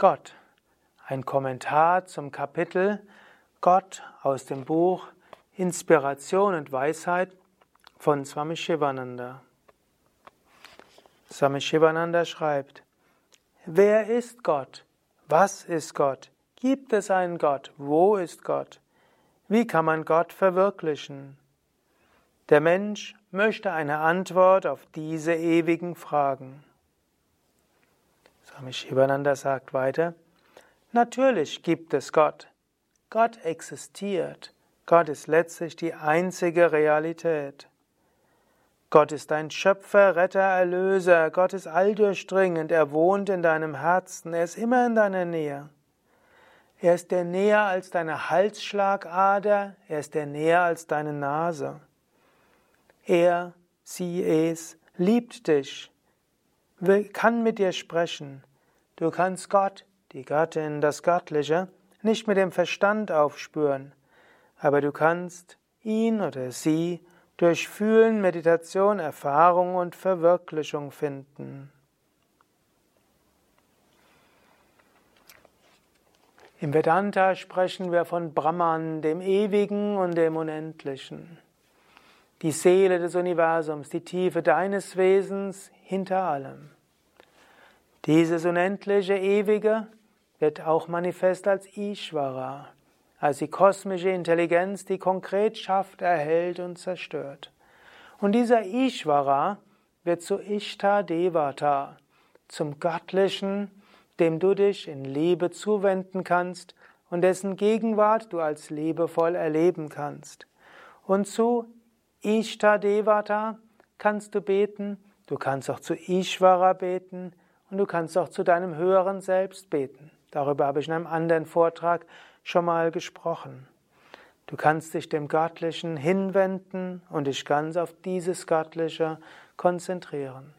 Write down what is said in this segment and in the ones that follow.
Gott. Ein Kommentar zum Kapitel Gott aus dem Buch Inspiration und Weisheit von Swami Shivananda. Swami Shivananda schreibt, Wer ist Gott? Was ist Gott? Gibt es einen Gott? Wo ist Gott? Wie kann man Gott verwirklichen? Der Mensch möchte eine Antwort auf diese ewigen Fragen. Swami Shivananda sagt weiter, natürlich gibt es Gott. Gott existiert. Gott ist letztlich die einzige Realität. Gott ist dein Schöpfer, Retter, Erlöser. Gott ist alldurchdringend. Er wohnt in deinem Herzen. Er ist immer in deiner Nähe. Er ist der näher als deine Halsschlagader. Er ist der näher als deine Nase. Er, sie, es liebt dich, kann mit dir sprechen. Du kannst Gott, die Göttin, das Göttliche, nicht mit dem Verstand aufspüren, aber du kannst ihn oder sie durch Fühlen, Meditation, Erfahrung und Verwirklichung finden. Im Vedanta sprechen wir von Brahman, dem Ewigen und dem Unendlichen. Die Seele des Universums, die Tiefe deines Wesens hinter allem. Dieses unendliche Ewige wird auch manifest als Ishvara, als die kosmische Intelligenz, die konkret schafft, erhält und zerstört. Und dieser Ishvara wird zu Ishta Devata, zum Göttlichen, dem du dich in Liebe zuwenden kannst und dessen Gegenwart du als liebevoll erleben kannst. Und zu Ishta Devata kannst du beten, du kannst auch zu Ishvara beten, und du kannst auch zu deinem höheren Selbst beten. Darüber habe ich in einem anderen Vortrag schon mal gesprochen. Du kannst dich dem Göttlichen hinwenden und dich ganz auf dieses Göttliche konzentrieren.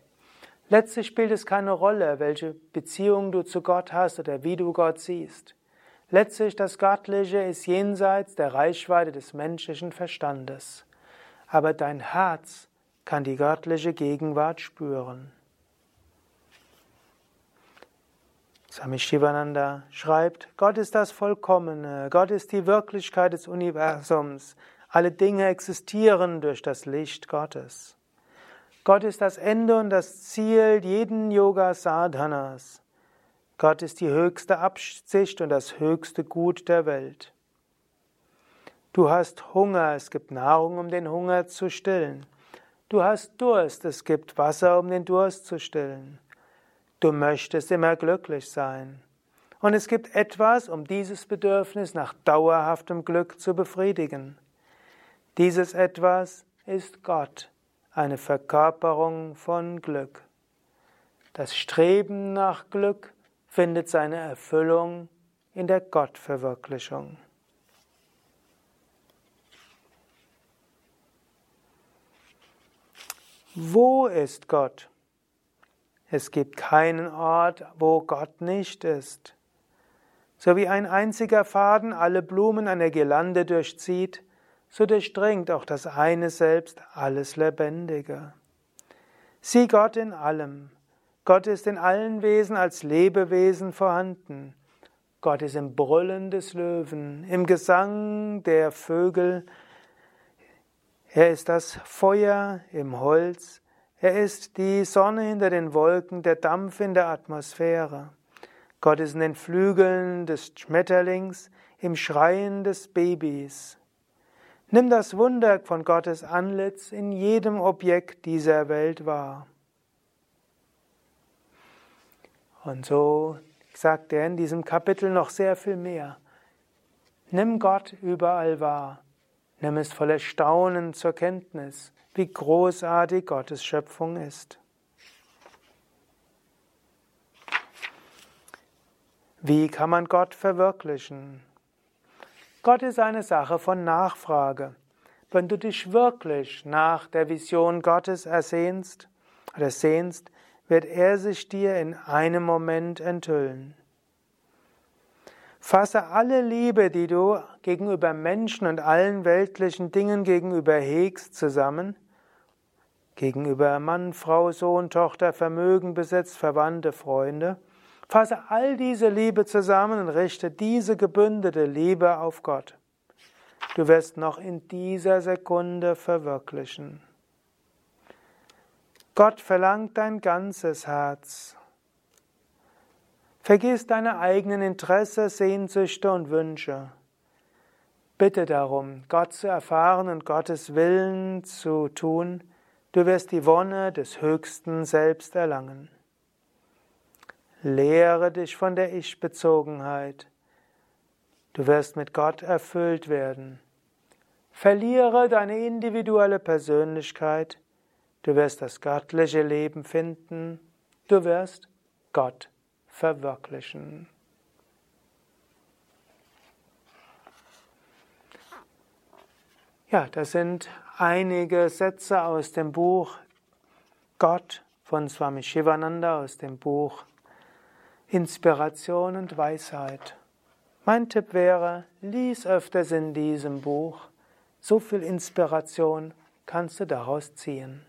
Letztlich spielt es keine Rolle, welche Beziehung du zu Gott hast oder wie du Gott siehst. Letztlich das Göttliche ist jenseits der Reichweite des menschlichen Verstandes. Aber dein Herz kann die göttliche Gegenwart spüren. Swami Shivananda schreibt, Gott ist das Vollkommene, Gott ist die Wirklichkeit des Universums, alle Dinge existieren durch das Licht Gottes. Gott ist das Ende und das Ziel jeden Yoga Sadhanas. Gott ist die höchste Absicht und das höchste Gut der Welt. Du hast Hunger, es gibt Nahrung, um den Hunger zu stillen. Du hast Durst, es gibt Wasser, um den Durst zu stillen. Du möchtest immer glücklich sein. Und es gibt etwas, um dieses Bedürfnis nach dauerhaftem Glück zu befriedigen. Dieses etwas ist Gott, eine Verkörperung von Glück. Das Streben nach Glück findet seine Erfüllung in der Gottverwirklichung. Wo ist Gott? Es gibt keinen Ort, wo Gott nicht ist. So wie ein einziger Faden alle Blumen einer Girlande durchzieht, so durchdringt auch das eine Selbst alles Lebendige. Sieh Gott in allem. Gott ist in allen Wesen als Lebewesen vorhanden. Gott ist im Brüllen des Löwen, im Gesang der Vögel. Er ist das Feuer im Holz, er ist die Sonne hinter den Wolken, der Dampf in der Atmosphäre. Gott ist in den Flügeln des Schmetterlings, im Schreien des Babys. Nimm das Wunder von Gottes Antlitz in jedem Objekt dieser Welt wahr. Und so sagt er in diesem Kapitel noch sehr viel mehr. Nimm Gott überall wahr. Nimm es voller Staunen zur Kenntnis wie großartig Gottes Schöpfung ist. Wie kann man Gott verwirklichen? Gott ist eine Sache von Nachfrage. Wenn du dich wirklich nach der Vision Gottes ersehnst oder sehnst, wird er sich dir in einem Moment enthüllen. Fasse alle Liebe, die du gegenüber Menschen und allen weltlichen Dingen gegenüber hegst, zusammen, gegenüber Mann, Frau, Sohn, Tochter, Vermögen, Besitz, Verwandte, Freunde, Fasse all diese Liebe zusammen und richte diese gebündete Liebe auf Gott. Du wirst noch in dieser Sekunde verwirklichen. Gott verlangt dein ganzes Herz. Vergiss deine eigenen Interesse, Sehnsüchte und Wünsche. Bitte darum, Gott zu erfahren und Gottes Willen zu tun. Du wirst die Wonne des Höchsten selbst erlangen. Lehre dich von der Ich-Bezogenheit. Du wirst mit Gott erfüllt werden. Verliere deine individuelle Persönlichkeit. Du wirst das göttliche Leben finden. Du wirst Gott verwirklichen. Ja, das sind einige Sätze aus dem Buch Gott von Swami Shivananda aus dem Buch Inspiration und Weisheit. Mein Tipp wäre, lies öfters in diesem Buch. So viel Inspiration kannst du daraus ziehen.